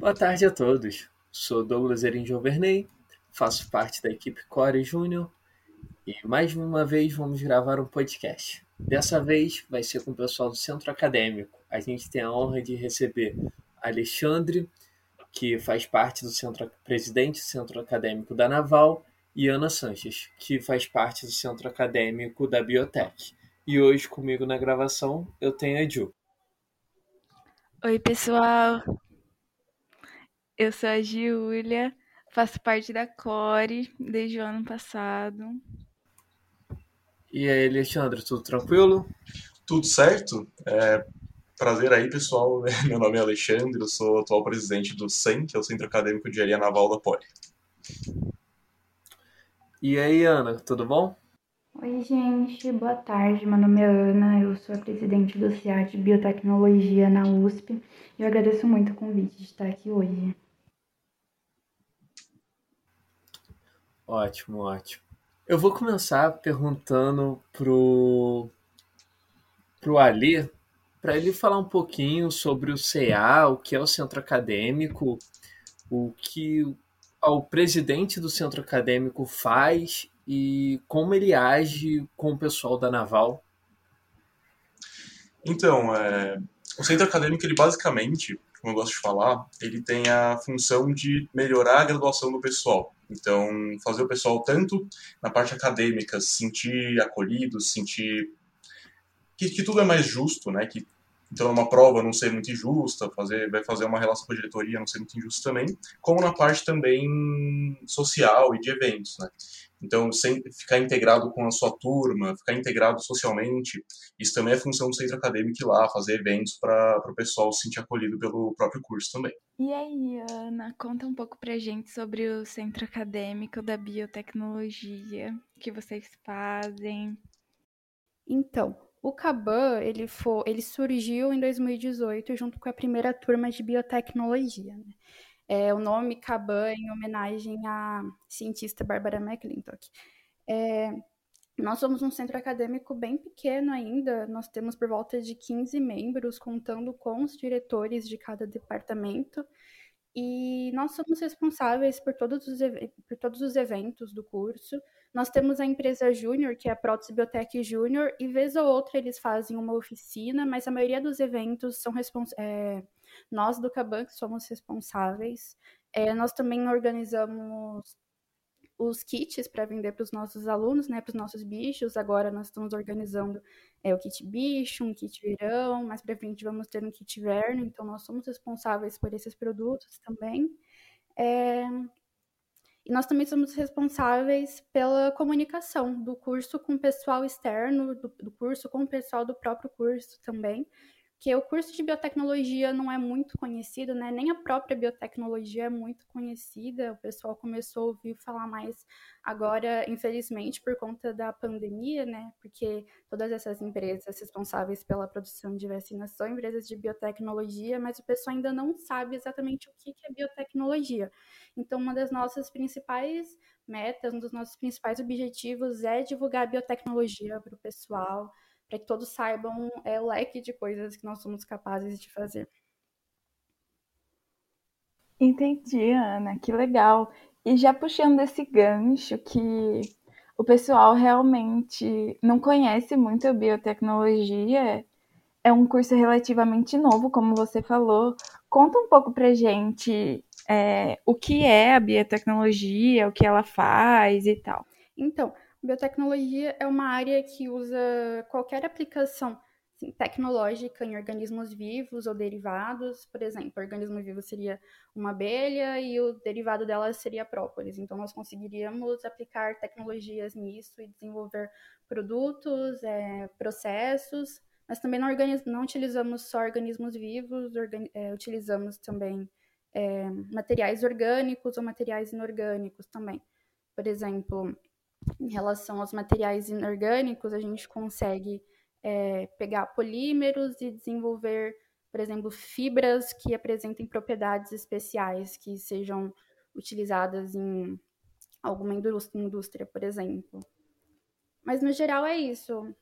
Boa tarde a todos. Sou Douglas Erin Verney, faço parte da equipe Core Júnior e mais uma vez vamos gravar um podcast. Dessa vez vai ser com o pessoal do Centro Acadêmico. A gente tem a honra de receber Alexandre, que faz parte do centro presidente do Centro Acadêmico da Naval, e Ana Sanches, que faz parte do Centro Acadêmico da Biotech. E hoje comigo na gravação eu tenho a Ju. Oi, pessoal. Eu sou a Giulia, faço parte da Core desde o ano passado. E aí, Alexandre, tudo tranquilo? Tudo certo. É, prazer aí, pessoal. Meu nome é Alexandre, eu sou atual presidente do CEM, que é o Centro Acadêmico de Engenharia Naval da Poli. E aí, Ana, tudo bom? Oi, gente, boa tarde. Meu nome é Ana, eu sou a presidente do CIAT de Biotecnologia na USP e eu agradeço muito o convite de estar aqui hoje. Ótimo, ótimo. Eu vou começar perguntando pro pro Ali, para ele falar um pouquinho sobre o CA, o que é o centro acadêmico, o que o presidente do centro acadêmico faz e como ele age com o pessoal da Naval. Então, é, o centro acadêmico, ele basicamente, como eu gosto de falar, ele tem a função de melhorar a graduação do pessoal. Então, fazer o pessoal, tanto na parte acadêmica, se sentir acolhido, se sentir que, que tudo é mais justo, né? Que então uma prova não ser muito injusta, fazer, vai fazer uma relação com a diretoria não ser muito injusto também, como na parte também social e de eventos, né? Então, sem ficar integrado com a sua turma, ficar integrado socialmente, isso também é função do centro acadêmico ir lá, fazer eventos para o pessoal se sentir acolhido pelo próprio curso também. E aí, Ana, conta um pouco pra gente sobre o centro acadêmico da biotecnologia, o que vocês fazem. Então, o Caban, ele, for, ele surgiu em 2018 junto com a primeira turma de biotecnologia. Né? É, o nome Caban em homenagem à cientista Barbara McClintock. É, nós somos um centro acadêmico bem pequeno ainda, nós temos por volta de 15 membros, contando com os diretores de cada departamento, e nós somos responsáveis por todos os, por todos os eventos do curso. Nós temos a empresa Júnior, que é a Prótese Biotech Júnior, e vez ou outra eles fazem uma oficina, mas a maioria dos eventos são é, nós do Caban somos responsáveis. É, nós também organizamos os kits para vender para os nossos alunos, né, para os nossos bichos. Agora nós estamos organizando é, o kit bicho, um kit verão, mais para frente vamos ter um kit inverno, então nós somos responsáveis por esses produtos também. É... E nós também somos responsáveis pela comunicação do curso com o pessoal externo, do, do curso com o pessoal do próprio curso também que o curso de biotecnologia não é muito conhecido, né? Nem a própria biotecnologia é muito conhecida. O pessoal começou a ouvir falar mais agora, infelizmente, por conta da pandemia, né? Porque todas essas empresas responsáveis pela produção de vacinas são empresas de biotecnologia, mas o pessoal ainda não sabe exatamente o que é biotecnologia. Então, uma das nossas principais metas, um dos nossos principais objetivos é divulgar biotecnologia para o pessoal para que todos saibam é, o leque de coisas que nós somos capazes de fazer. Entendi, Ana, que legal. E já puxando esse gancho que o pessoal realmente não conhece muito a biotecnologia, é um curso relativamente novo, como você falou. Conta um pouco pra gente é, o que é a biotecnologia, o que ela faz e tal. Então, Biotecnologia é uma área que usa qualquer aplicação assim, tecnológica em organismos vivos ou derivados. Por exemplo, o organismo vivo seria uma abelha e o derivado dela seria a própolis. Então, nós conseguiríamos aplicar tecnologias nisso e desenvolver produtos, é, processos, mas também não, não, utilizamos só organismos vivos, é, utilizamos também é, materiais orgânicos ou materiais inorgânicos também. Por exemplo, em relação aos materiais inorgânicos, a gente consegue é, pegar polímeros e desenvolver, por exemplo, fibras que apresentem propriedades especiais que sejam utilizadas em alguma indústria, por exemplo. Mas no geral é isso.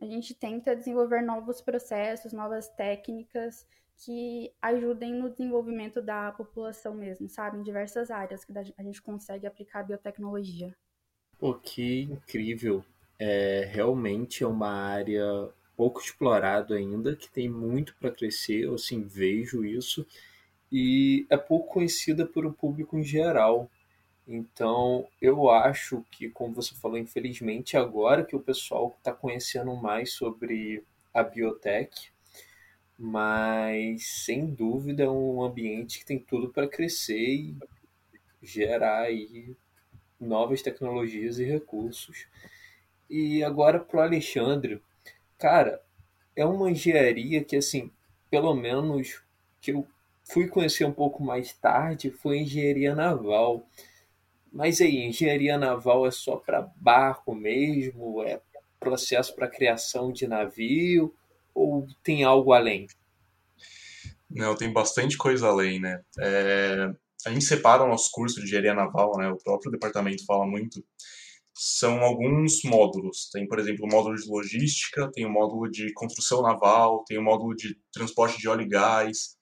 A gente tenta desenvolver novos processos, novas técnicas que ajudem no desenvolvimento da população mesmo, sabe? Em diversas áreas que a gente consegue aplicar biotecnologia. Pô, que incrível. É, realmente é uma área pouco explorada ainda, que tem muito para crescer, eu assim, vejo isso, e é pouco conhecida por o público em geral. Então, eu acho que, como você falou, infelizmente, agora que o pessoal está conhecendo mais sobre a biotech, mas sem dúvida é um ambiente que tem tudo para crescer e gerar aí novas tecnologias e recursos. E agora para o Alexandre, cara, é uma engenharia que assim, pelo menos que eu fui conhecer um pouco mais tarde, foi engenharia naval. Mas aí, engenharia naval é só para barco mesmo? É processo para criação de navio? Ou tem algo além? Não, tem bastante coisa além, né? É, a gente separa o nosso curso de engenharia naval, né? O próprio departamento fala muito. São alguns módulos. Tem, por exemplo, o módulo de logística, tem o módulo de construção naval, tem o módulo de transporte de óleo e gás.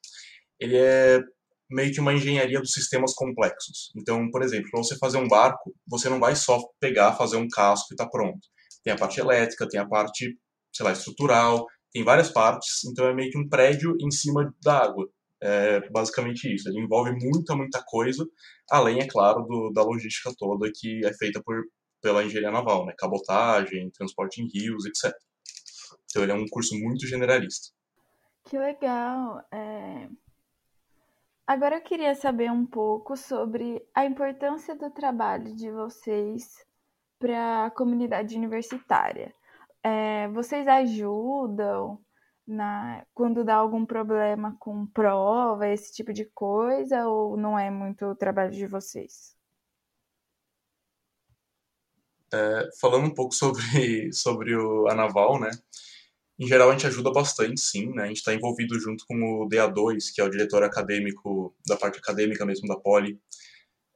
Ele é meio que uma engenharia dos sistemas complexos. Então, por exemplo, para você fazer um barco, você não vai só pegar, fazer um casco e está pronto. Tem a parte elétrica, tem a parte, sei lá, estrutural, tem várias partes, então é meio que um prédio em cima da água. É basicamente isso. Ele envolve muita, muita coisa, além, é claro, do, da logística toda que é feita por, pela engenharia naval, né? Cabotagem, transporte em rios, etc. Então ele é um curso muito generalista. Que legal. É... Agora eu queria saber um pouco sobre a importância do trabalho de vocês para a comunidade universitária. É, vocês ajudam na, quando dá algum problema com prova, esse tipo de coisa, ou não é muito o trabalho de vocês? É, falando um pouco sobre, sobre o, a Naval, né? Em geral, a gente ajuda bastante, sim. Né? A gente está envolvido junto com o DA2, que é o diretor acadêmico da parte acadêmica mesmo da Poli,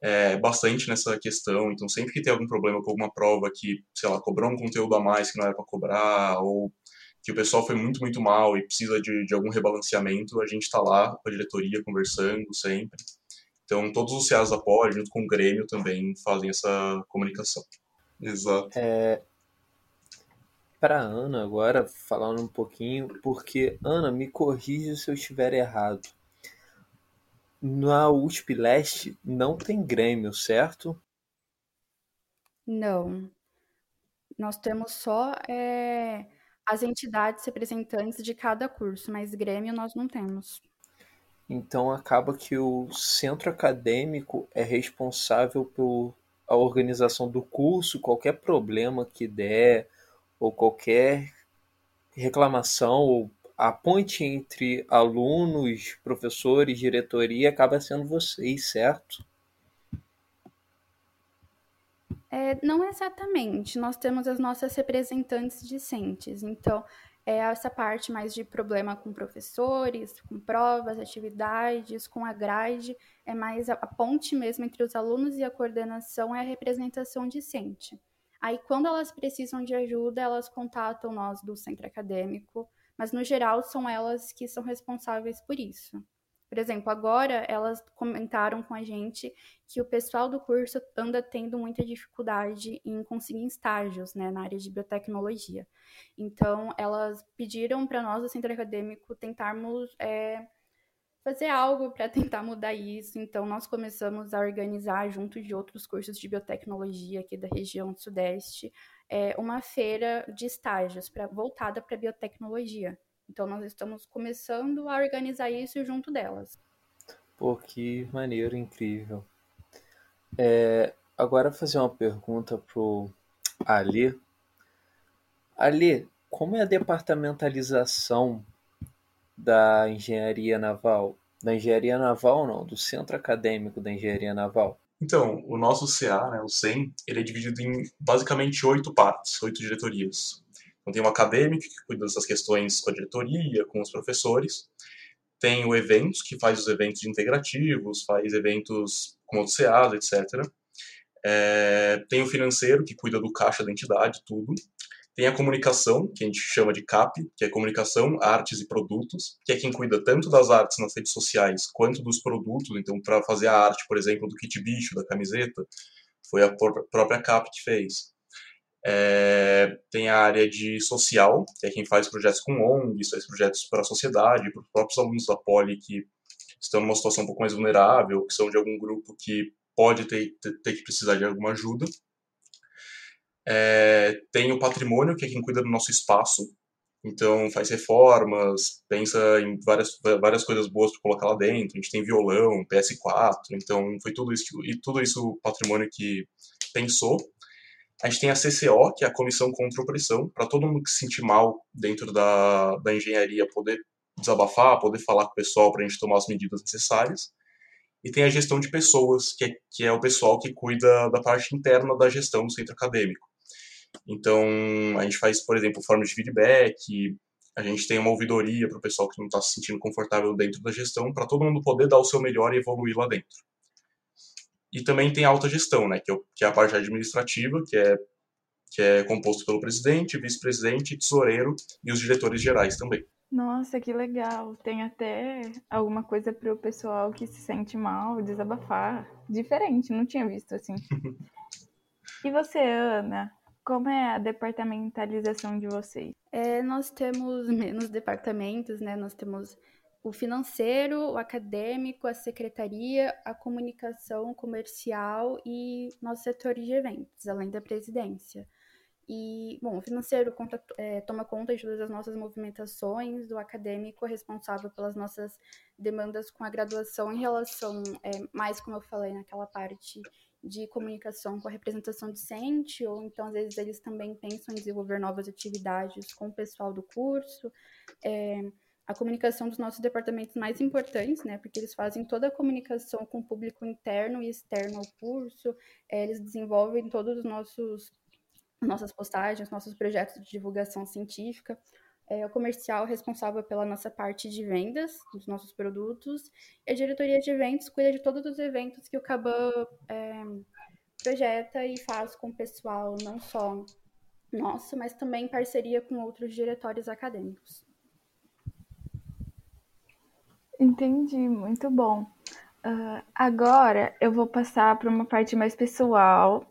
é, bastante nessa questão. Então, sempre que tem algum problema com alguma prova que, sei lá, cobrou um conteúdo a mais que não era para cobrar, ou que o pessoal foi muito, muito mal e precisa de, de algum rebalanceamento, a gente está lá com a diretoria conversando sempre. Então, todos os CEAs da Poli, junto com o Grêmio, também fazem essa comunicação. Exato. É, para Ana agora, falando um pouquinho, porque Ana, me corrija se eu estiver errado. Na USP Leste não tem Grêmio, certo? Não. Nós temos só é, as entidades representantes de cada curso, mas Grêmio nós não temos. Então acaba que o centro acadêmico é responsável por a organização do curso, qualquer problema que der, ou qualquer reclamação ou a ponte entre alunos, professores, diretoria acaba sendo vocês, certo? É, não exatamente. Nós temos as nossas representantes discentes. Então, é essa parte mais de problema com professores, com provas, atividades, com a grade, é mais a, a ponte mesmo entre os alunos e a coordenação é a representação discente. Aí, quando elas precisam de ajuda, elas contatam nós do centro acadêmico, mas no geral são elas que são responsáveis por isso. Por exemplo, agora elas comentaram com a gente que o pessoal do curso anda tendo muita dificuldade em conseguir estágios né, na área de biotecnologia. Então, elas pediram para nós, do centro acadêmico, tentarmos é, fazer algo para tentar mudar isso. Então, nós começamos a organizar, junto de outros cursos de biotecnologia aqui da região Sudeste, é, uma feira de estágios pra, voltada para biotecnologia. Então, nós estamos começando a organizar isso junto delas. Pô, que maneiro, incrível. É, agora, fazer uma pergunta pro Ali. Ali, como é a departamentalização da engenharia naval. Da engenharia naval, não, do centro acadêmico da engenharia naval. Então, o nosso CA, né, o CEM, ele é dividido em basicamente oito partes, oito diretorias. Então, tem o acadêmico, que cuida dessas questões com a diretoria, com os professores. Tem o eventos, que faz os eventos integrativos, faz eventos com outros CAs, etc. É, tem o financeiro, que cuida do caixa da entidade, tudo. Tem a comunicação, que a gente chama de CAP, que é comunicação, artes e produtos, que é quem cuida tanto das artes nas redes sociais quanto dos produtos. Então, para fazer a arte, por exemplo, do kit bicho, da camiseta, foi a própria CAP que fez. É, tem a área de social, que é quem faz projetos com ONGs, faz projetos para a sociedade, para os próprios alunos da Poli que estão numa situação um pouco mais vulnerável, que são de algum grupo que pode ter, ter, ter que precisar de alguma ajuda. É, tem o patrimônio, que é quem cuida do nosso espaço, então faz reformas, pensa em várias, várias coisas boas para colocar lá dentro. A gente tem violão, PS4, então foi tudo isso, e tudo isso o patrimônio que pensou. A gente tem a CCO, que é a Comissão Contra a Opressão, para todo mundo que se sentir mal dentro da, da engenharia poder desabafar, poder falar com o pessoal para a gente tomar as medidas necessárias. E tem a gestão de pessoas, que é, que é o pessoal que cuida da parte interna da gestão do centro acadêmico. Então, a gente faz, por exemplo, formas de feedback, a gente tem uma ouvidoria para o pessoal que não está se sentindo confortável dentro da gestão, para todo mundo poder dar o seu melhor e evoluir lá dentro. E também tem a alta gestão, né, que, é, que é a parte administrativa, que é, que é composto pelo presidente, vice-presidente, tesoureiro e os diretores gerais também. Nossa, que legal. Tem até alguma coisa para o pessoal que se sente mal, desabafar. Diferente, não tinha visto assim. e você, Ana? Como é a departamentalização de vocês? É, nós temos menos departamentos, né? Nós temos o financeiro, o acadêmico, a secretaria, a comunicação comercial e nosso setor de eventos, além da presidência. E, bom, o financeiro conta, é, toma conta de todas as nossas movimentações, do acadêmico é responsável pelas nossas demandas com a graduação em relação, é, mais como eu falei, naquela parte de comunicação com a representação docente, ou então às vezes eles também pensam em desenvolver novas atividades com o pessoal do curso. É, a comunicação dos nossos departamentos mais importantes, né? Porque eles fazem toda a comunicação com o público interno e externo ao curso, é, eles desenvolvem todos os nossos nossas postagens, nossos projetos de divulgação científica. É, o comercial responsável pela nossa parte de vendas dos nossos produtos. E a diretoria de eventos cuida de todos os eventos que o Caban é, projeta e faz com o pessoal, não só nosso, mas também em parceria com outros diretórios acadêmicos. Entendi, muito bom. Uh, agora eu vou passar para uma parte mais pessoal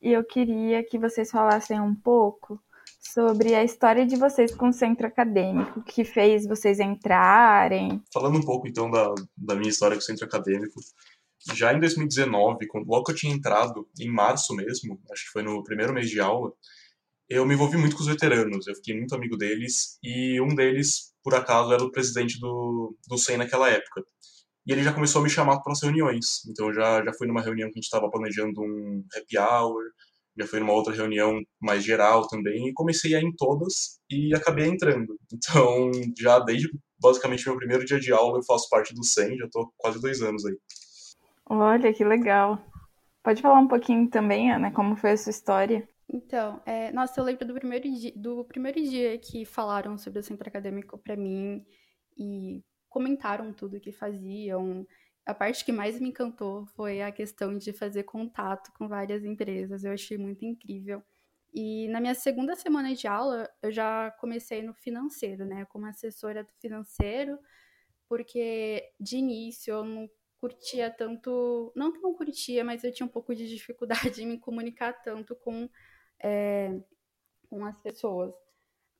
e eu queria que vocês falassem um pouco sobre a história de vocês com o centro acadêmico, que fez vocês entrarem. Falando um pouco então da, da minha história com o centro acadêmico, já em 2019, quando, logo que eu tinha entrado, em março mesmo, acho que foi no primeiro mês de aula, eu me envolvi muito com os veteranos, eu fiquei muito amigo deles, e um deles, por acaso, era o presidente do, do SEM naquela época. E ele já começou a me chamar para as reuniões. Então já, já fui numa reunião que a gente estava planejando um happy hour, já fui numa outra reunião mais geral também, e comecei a ir em todas e acabei entrando. Então, já desde basicamente meu primeiro dia de aula, eu faço parte do SEM, já estou quase dois anos aí. Olha, que legal. Pode falar um pouquinho também, Ana, como foi a sua história? Então, é, nossa, eu lembro do primeiro, dia, do primeiro dia que falaram sobre o centro acadêmico para mim e comentaram tudo que faziam. A parte que mais me encantou foi a questão de fazer contato com várias empresas. Eu achei muito incrível. E na minha segunda semana de aula, eu já comecei no financeiro, né, como assessora do financeiro, porque de início eu não curtia tanto, não que não curtia, mas eu tinha um pouco de dificuldade em me comunicar tanto com, é, com as pessoas.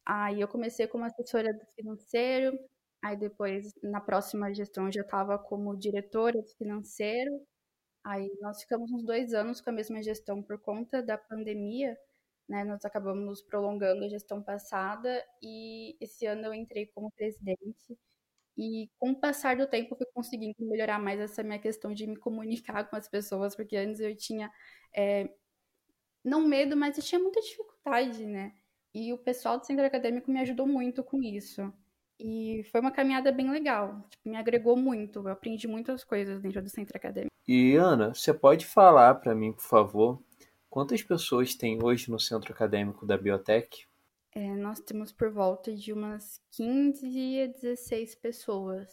Aí eu comecei como assessora do financeiro, Aí depois, na próxima gestão, eu já estava como diretora de financeiro. Aí nós ficamos uns dois anos com a mesma gestão por conta da pandemia, né? Nós acabamos prolongando a gestão passada e esse ano eu entrei como presidente. E com o passar do tempo, eu fui conseguindo melhorar mais essa minha questão de me comunicar com as pessoas, porque antes eu tinha, é, não medo, mas eu tinha muita dificuldade, né? E o pessoal do centro acadêmico me ajudou muito com isso. E foi uma caminhada bem legal. Tipo, me agregou muito. Eu aprendi muitas coisas dentro do centro acadêmico. E Ana, você pode falar para mim, por favor, quantas pessoas tem hoje no centro acadêmico da Biotech? É, nós temos por volta de umas 15 a 16 pessoas,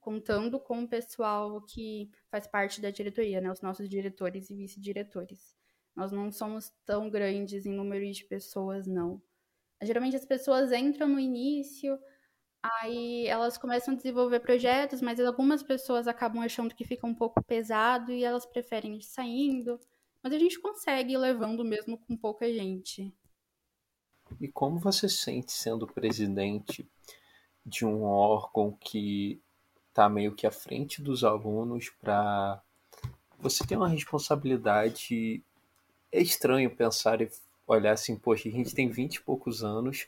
contando com o pessoal que faz parte da diretoria, né? Os nossos diretores e vice-diretores. Nós não somos tão grandes em número de pessoas, não. geralmente as pessoas entram no início, aí elas começam a desenvolver projetos, mas algumas pessoas acabam achando que fica um pouco pesado e elas preferem ir saindo. Mas a gente consegue ir levando mesmo com pouca gente. E como você sente sendo presidente de um órgão que está meio que à frente dos alunos para você tem uma responsabilidade é estranho pensar e olhar assim, poxa, a gente tem 20 e poucos anos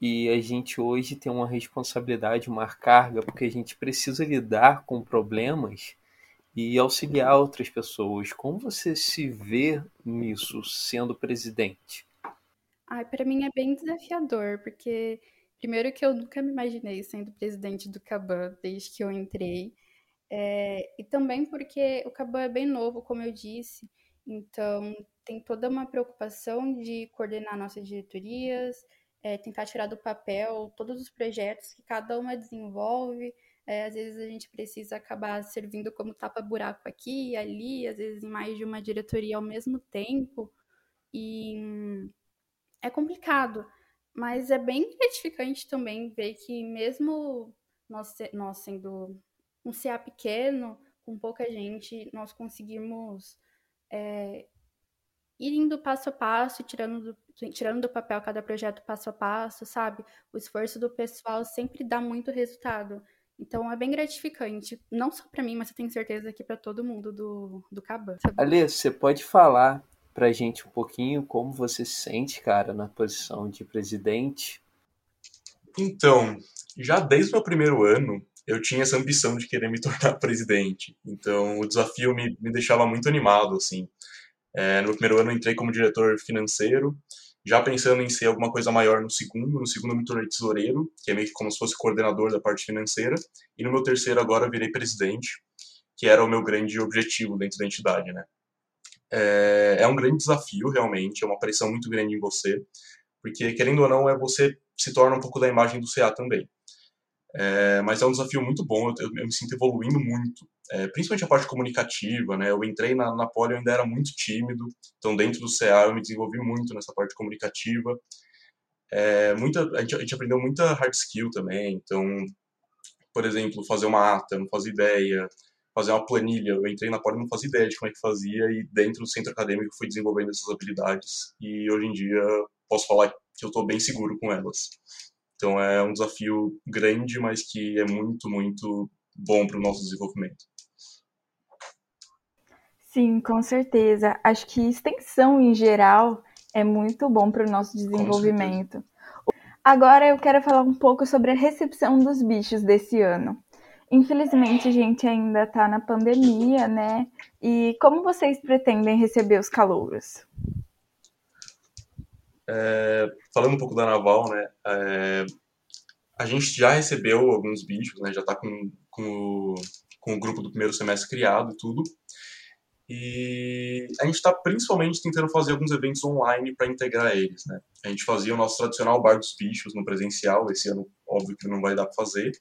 e a gente hoje tem uma responsabilidade, uma carga, porque a gente precisa lidar com problemas e auxiliar outras pessoas. Como você se vê nisso sendo presidente? Ai, para mim é bem desafiador, porque primeiro que eu nunca me imaginei sendo presidente do Caban desde que eu entrei. É, e também porque o Caban é bem novo, como eu disse, então tem toda uma preocupação de coordenar nossas diretorias, é, tentar tirar do papel todos os projetos que cada uma desenvolve. É, às vezes a gente precisa acabar servindo como tapa-buraco aqui e ali, às vezes em mais de uma diretoria ao mesmo tempo. E é complicado, mas é bem gratificante também ver que mesmo nós, nós sendo um CA pequeno, com pouca gente, nós conseguimos é, ir indo passo a passo, tirando do, tirando do papel cada projeto passo a passo, sabe? O esforço do pessoal sempre dá muito resultado. Então é bem gratificante, não só para mim, mas eu tenho certeza que para todo mundo do, do Caban. Ale, você pode falar pra gente um pouquinho como você se sente, cara, na posição de presidente? Então, já desde o meu primeiro ano, eu tinha essa ambição de querer me tornar presidente. Então, o desafio me, me deixava muito animado, assim. É, no primeiro ano, entrei como diretor financeiro, já pensando em ser alguma coisa maior no segundo. No segundo, eu me tornei tesoureiro, que é meio que como se fosse coordenador da parte financeira. E no meu terceiro, agora, virei presidente, que era o meu grande objetivo dentro da entidade, né? É, é um grande desafio, realmente, é uma pressão muito grande em você, porque, querendo ou não, é você se torna um pouco da imagem do CA também. É, mas é um desafio muito bom, eu, eu me sinto evoluindo muito, é, principalmente a parte comunicativa, né? Eu entrei na, na Poli, eu ainda era muito tímido, então dentro do CA eu me desenvolvi muito nessa parte comunicativa. É, muita, a gente, a, gente, aprendeu muita hard skill também, então, por exemplo, fazer uma ata, não fazia ideia, fazer uma planilha, eu entrei na Poli não fazia ideia de como é que fazia, e dentro do centro acadêmico fui desenvolvendo essas habilidades, e hoje em dia posso falar que eu estou bem seguro com elas. Então é um desafio grande, mas que é muito, muito bom para o nosso desenvolvimento. Sim, com certeza. Acho que extensão em geral é muito bom para o nosso desenvolvimento. Agora eu quero falar um pouco sobre a recepção dos bichos desse ano. Infelizmente, a gente ainda está na pandemia, né? E como vocês pretendem receber os calouros? É, falando um pouco da Naval, né, é, a gente já recebeu alguns bichos, né, já está com, com, o, com o grupo do primeiro semestre criado e tudo. E a gente está principalmente tentando fazer alguns eventos online para integrar eles, né? A gente fazia o nosso tradicional bar dos bichos no presencial, esse ano óbvio que não vai dar para fazer,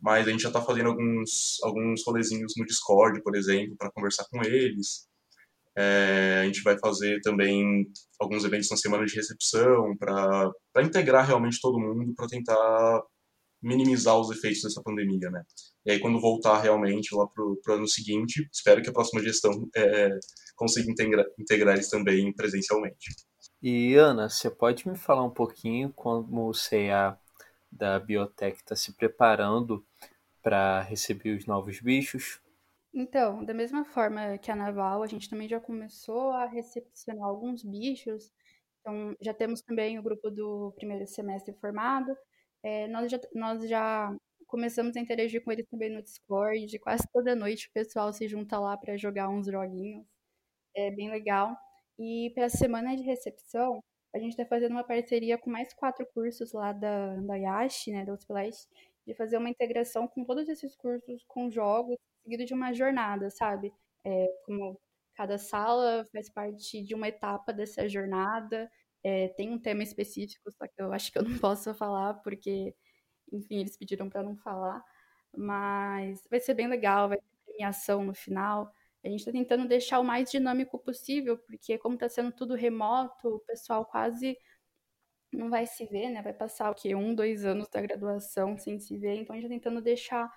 mas a gente já está fazendo alguns alguns rolezinhos no Discord, por exemplo, para conversar com eles. É, a gente vai fazer também alguns eventos na semana de recepção para integrar realmente todo mundo, para tentar minimizar os efeitos dessa pandemia, né? E aí, quando voltar realmente lá para o ano seguinte, espero que a próxima gestão é, consiga integrar, integrar eles também presencialmente. E, Ana, você pode me falar um pouquinho como o CA da Biotech está se preparando para receber os novos bichos? Então, da mesma forma que a Naval, a gente também já começou a recepcionar alguns bichos. Então, já temos também o grupo do primeiro semestre formado. É, nós, já, nós já começamos a interagir com eles também no Discord. Quase toda noite o pessoal se junta lá para jogar uns joguinhos. É bem legal. E para a semana de recepção, a gente está fazendo uma parceria com mais quatro cursos lá da, da Yashi, né, da Splash, de fazer uma integração com todos esses cursos com jogos seguido de uma jornada, sabe? É, como cada sala faz parte de uma etapa dessa jornada, é, tem um tema específico, só que eu acho que eu não posso falar porque, enfim, eles pediram para não falar, mas vai ser bem legal, vai ter premiação no final. A gente está tentando deixar o mais dinâmico possível, porque como está sendo tudo remoto, o pessoal quase não vai se ver, né? Vai passar o quê? Um, dois anos da graduação sem se ver. Então a gente tá tentando deixar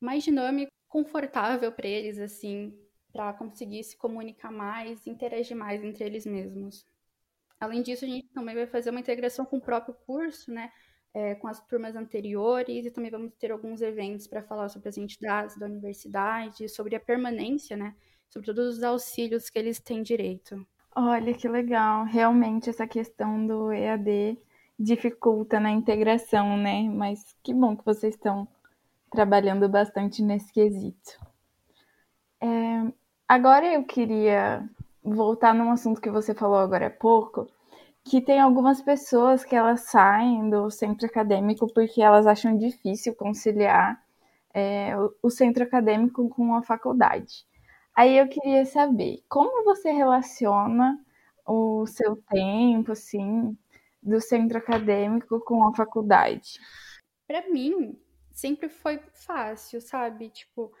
mais dinâmico, confortável para eles, assim, para conseguir se comunicar mais, interagir mais entre eles mesmos. Além disso, a gente também vai fazer uma integração com o próprio curso, né? É, com as turmas anteriores e também vamos ter alguns eventos para falar sobre as entidades da universidade, sobre a permanência, né? Sobre todos os auxílios que eles têm direito. Olha que legal. Realmente essa questão do EAD dificulta na integração, né? Mas que bom que vocês estão trabalhando bastante nesse quesito. É, agora eu queria voltar num assunto que você falou agora há pouco, que tem algumas pessoas que elas saem do centro acadêmico porque elas acham difícil conciliar é, o centro acadêmico com a faculdade. Aí eu queria saber como você relaciona o seu tempo, assim, do centro acadêmico com a faculdade? Para mim, sempre foi fácil, sabe? Tipo,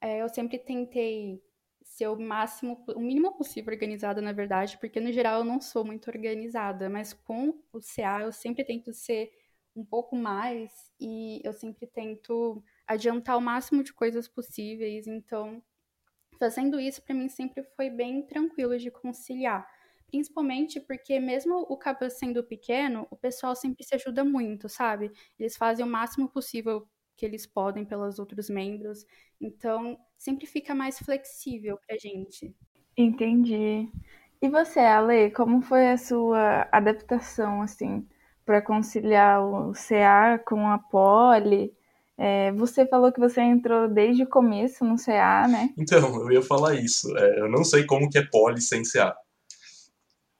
é, eu sempre tentei ser o máximo, o mínimo possível organizada, na verdade, porque no geral eu não sou muito organizada, mas com o CA eu sempre tento ser um pouco mais e eu sempre tento adiantar o máximo de coisas possíveis, então fazendo isso para mim sempre foi bem tranquilo de conciliar. Principalmente porque mesmo o cabo sendo pequeno, o pessoal sempre se ajuda muito, sabe? Eles fazem o máximo possível que eles podem pelos outros membros. Então, sempre fica mais flexível pra gente. Entendi. E você, Ale, como foi a sua adaptação, assim, para conciliar o CA com a Poli? É, você falou que você entrou desde o começo no CA, né? Então, eu ia falar isso. É, eu não sei como que é poli sem CA.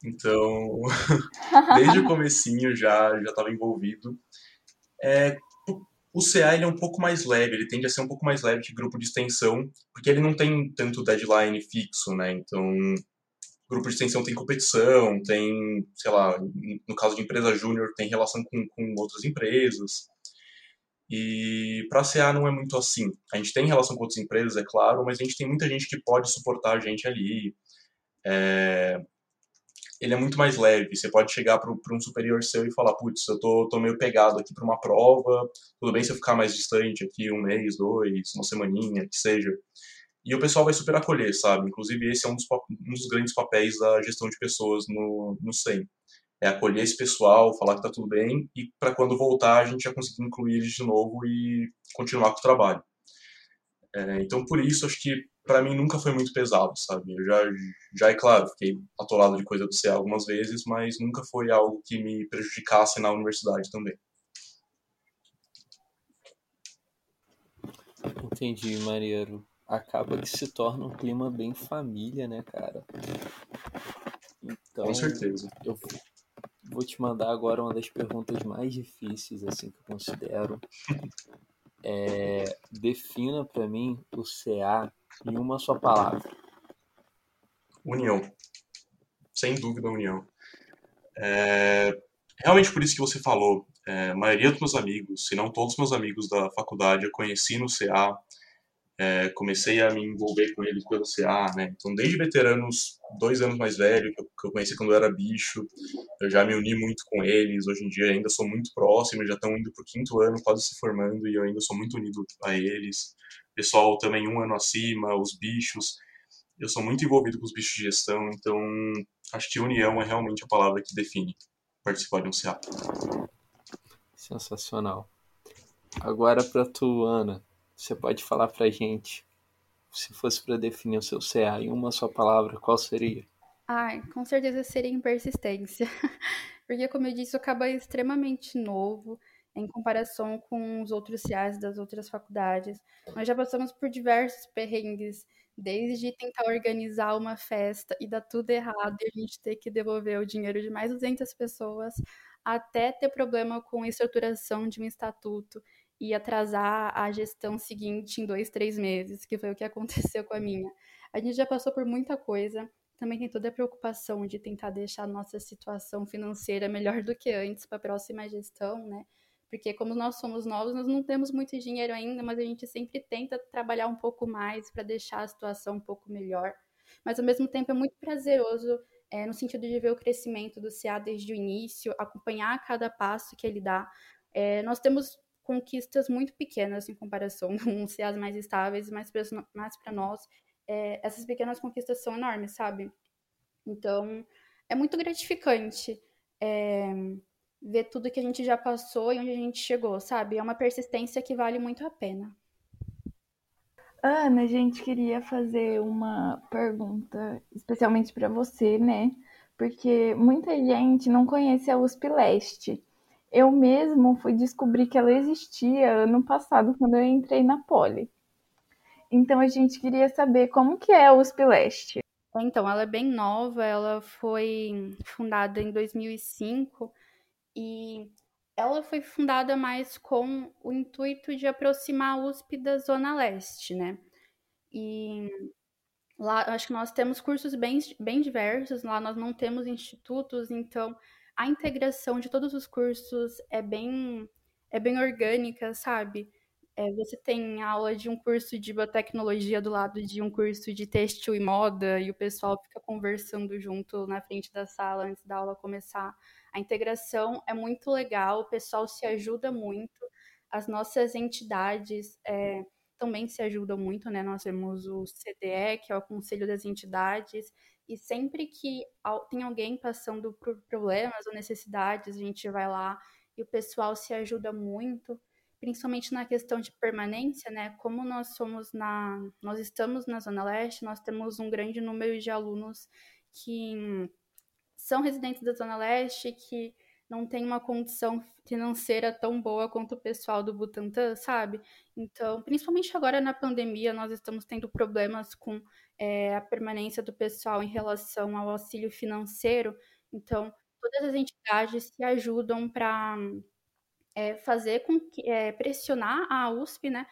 Então, desde o comecinho já já estava envolvido. É, o CA ele é um pouco mais leve, ele tende a ser um pouco mais leve que grupo de extensão, porque ele não tem tanto deadline fixo, né? Então, grupo de extensão tem competição, tem, sei lá, no caso de empresa júnior, tem relação com, com outras empresas. E para a CA não é muito assim. A gente tem relação com outras empresas, é claro, mas a gente tem muita gente que pode suportar a gente ali. É... Ele é muito mais leve. Você pode chegar para um superior seu e falar: putz, eu tô, tô meio pegado aqui para uma prova, tudo bem se eu ficar mais distante aqui, um mês, dois, uma semaninha, que seja. E o pessoal vai super acolher, sabe? Inclusive, esse é um dos, um dos grandes papéis da gestão de pessoas no, no é acolher esse pessoal, falar que tá tudo bem e para quando voltar a gente já conseguir incluir eles de novo e continuar com o trabalho. É, então por isso acho que para mim nunca foi muito pesado, sabe? Eu já, já é claro, fiquei atolado de coisa do CA algumas vezes, mas nunca foi algo que me prejudicasse na universidade também. Entendi, Mariano. Acaba que se torna um clima bem família, né, cara? Então, Com certeza. Eu, vou te mandar agora uma das perguntas mais difíceis, assim, que eu considero. É, defina para mim o CA em uma só palavra. União. Sem dúvida, união. É, realmente por isso que você falou. É, a maioria dos meus amigos, se não todos os meus amigos da faculdade, eu conheci no CA é, comecei a me envolver com eles pelo CA, né? Então, desde veteranos dois anos mais velho, que eu, que eu conheci quando eu era bicho, eu já me uni muito com eles. Hoje em dia ainda sou muito próximo, já estão indo para o quinto ano, quase se formando, e eu ainda sou muito unido a eles. Pessoal também um ano acima, os bichos. Eu sou muito envolvido com os bichos de gestão, então acho que união é realmente a palavra que define participar de um CA. Sensacional. Agora para tu, Ana você pode falar pra gente, se fosse para definir o seu CA em uma só palavra, qual seria? Ai, com certeza seria persistência. Porque, como eu disse, o Caba é extremamente novo em comparação com os outros CIAs das outras faculdades. Nós já passamos por diversos perrengues, desde tentar organizar uma festa e dar tudo errado e a gente ter que devolver o dinheiro de mais 200 pessoas, até ter problema com a estruturação de um estatuto e atrasar a gestão seguinte em dois, três meses, que foi o que aconteceu com a minha. A gente já passou por muita coisa, também tem toda a preocupação de tentar deixar a nossa situação financeira melhor do que antes para a próxima gestão, né? Porque como nós somos novos, nós não temos muito dinheiro ainda, mas a gente sempre tenta trabalhar um pouco mais para deixar a situação um pouco melhor. mas ao mesmo tempo é muito prazeroso é, no sentido de ver o crescimento do CA desde o início, acompanhar cada passo que ele dá. É, nós temos conquistas muito pequenas em comparação com os CAs mais estáveis, mas para nós, é, essas pequenas conquistas são enormes, sabe? Então, é muito gratificante é, ver tudo que a gente já passou e onde a gente chegou, sabe? É uma persistência que vale muito a pena. Ana, a gente queria fazer uma pergunta especialmente para você, né? Porque muita gente não conhece a USP Leste. Eu mesmo fui descobrir que ela existia ano passado, quando eu entrei na Poli. Então a gente queria saber como que é a USP Leste. Então, ela é bem nova, ela foi fundada em 2005 e ela foi fundada mais com o intuito de aproximar a USP da Zona Leste, né? E lá, acho que nós temos cursos bem, bem diversos, lá nós não temos institutos, então a integração de todos os cursos é bem, é bem orgânica, sabe? É, você tem aula de um curso de biotecnologia do lado de um curso de têxtil e moda, e o pessoal fica conversando junto na frente da sala antes da aula começar. A integração é muito legal, o pessoal se ajuda muito, as nossas entidades é, também se ajudam muito, né? Nós temos o CDE, que é o Conselho das Entidades, e sempre que tem alguém passando por problemas ou necessidades, a gente vai lá e o pessoal se ajuda muito, principalmente na questão de permanência, né? Como nós somos na, nós estamos na Zona Leste, nós temos um grande número de alunos que são residentes da Zona Leste, que não tem uma condição financeira tão boa quanto o pessoal do Butantan, sabe? Então, principalmente agora na pandemia, nós estamos tendo problemas com é, a permanência do pessoal em relação ao auxílio financeiro. Então, todas as entidades se ajudam para é, fazer com que é, pressionar a USP, né,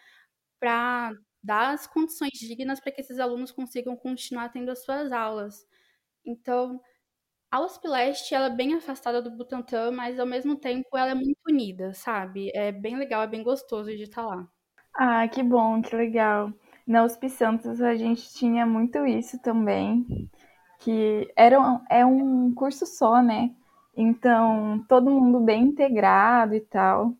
para dar as condições dignas para que esses alunos consigam continuar tendo as suas aulas. Então, a USP Leste, ela é bem afastada do Butantã, mas ao mesmo tempo ela é muito unida, sabe? É bem legal, é bem gostoso de estar lá. Ah, que bom, que legal. Na USP Santos a gente tinha muito isso também, que era um, é um curso só, né? Então, todo mundo bem integrado e tal.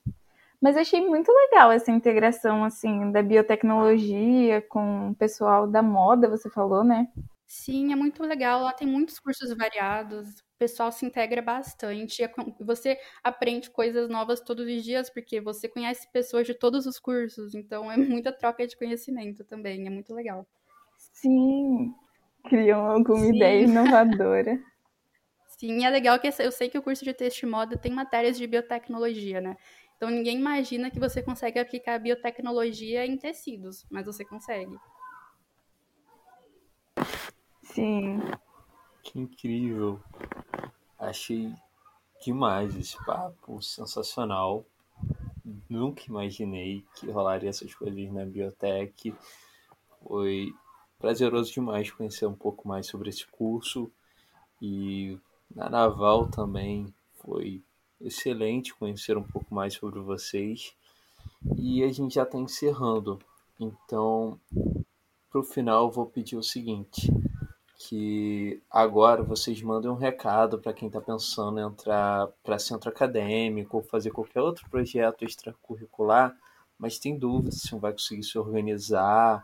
Mas achei muito legal essa integração, assim, da biotecnologia com o pessoal da moda, você falou, né? Sim, é muito legal. Lá tem muitos cursos variados, o pessoal se integra bastante. É você aprende coisas novas todos os dias, porque você conhece pessoas de todos os cursos, então é muita troca de conhecimento também, é muito legal. Sim, criam alguma Sim. ideia inovadora. Sim, é legal que eu sei que o curso de texto e moda tem matérias de biotecnologia, né? Então ninguém imagina que você consegue aplicar biotecnologia em tecidos, mas você consegue. Sim. Que incrível. Achei demais esse papo, sensacional. Nunca imaginei que rolaria essas coisas na biotech. Foi prazeroso demais conhecer um pouco mais sobre esse curso. E na Naval também foi excelente conhecer um pouco mais sobre vocês. E a gente já está encerrando. Então, para o final, vou pedir o seguinte: que agora vocês mandem um recado para quem está pensando em entrar para centro acadêmico ou fazer qualquer outro projeto extracurricular, mas tem dúvida se não vai conseguir se organizar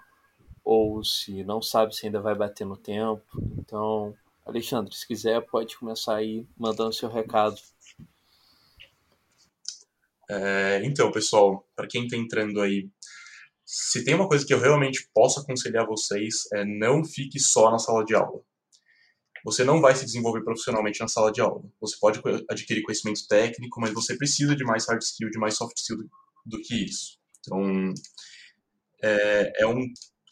ou se não sabe se ainda vai bater no tempo. Então, Alexandre, se quiser, pode começar aí mandando seu recado. É, então, pessoal, para quem está entrando aí se tem uma coisa que eu realmente posso aconselhar vocês é não fique só na sala de aula. Você não vai se desenvolver profissionalmente na sala de aula. Você pode adquirir conhecimento técnico, mas você precisa de mais hard skill, de mais soft skill do, do que isso. Então, é, é um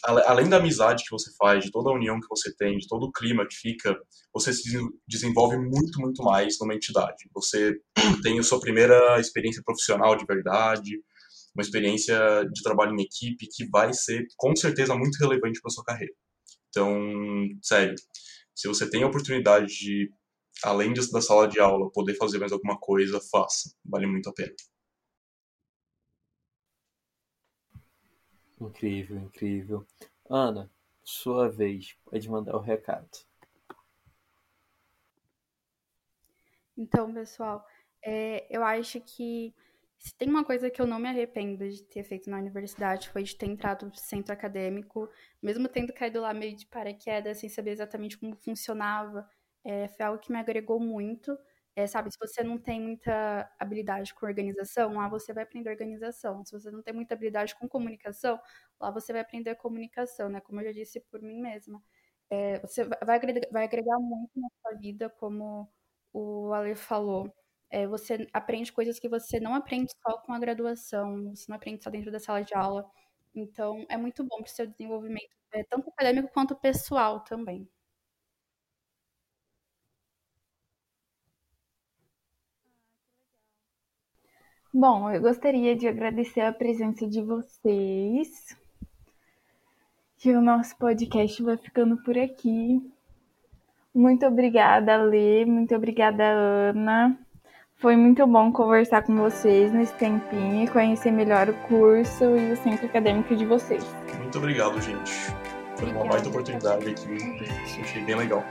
além da amizade que você faz, de toda a união que você tem, de todo o clima que fica, você se desenvolve muito, muito mais numa entidade. Você tem a sua primeira experiência profissional de verdade, uma experiência de trabalho em equipe que vai ser com certeza muito relevante para sua carreira. Então, sério, se você tem a oportunidade de, além da sala de aula, poder fazer mais alguma coisa, faça. Vale muito a pena. Incrível, incrível. Ana, sua vez, pode mandar o recado. Então, pessoal, é, eu acho que se tem uma coisa que eu não me arrependo de ter feito na universidade foi de ter entrado no centro acadêmico, mesmo tendo caído lá meio de paraquedas, sem saber exatamente como funcionava, é, foi algo que me agregou muito. É, sabe, se você não tem muita habilidade com organização, lá você vai aprender organização. Se você não tem muita habilidade com comunicação, lá você vai aprender comunicação, né? Como eu já disse por mim mesma. É, você vai agregar, vai agregar muito na sua vida, como o Ale falou. É, você aprende coisas que você não aprende só com a graduação, você não aprende só dentro da sala de aula. Então, é muito bom para o seu desenvolvimento, é, tanto acadêmico quanto pessoal também. Bom, eu gostaria de agradecer a presença de vocês. E o nosso podcast vai ficando por aqui. Muito obrigada, Lê. Muito obrigada, Ana. Foi muito bom conversar com vocês nesse tempinho e conhecer melhor o curso e o centro acadêmico de vocês. Muito obrigado, gente. Foi uma baita oportunidade aqui. Achei bem legal.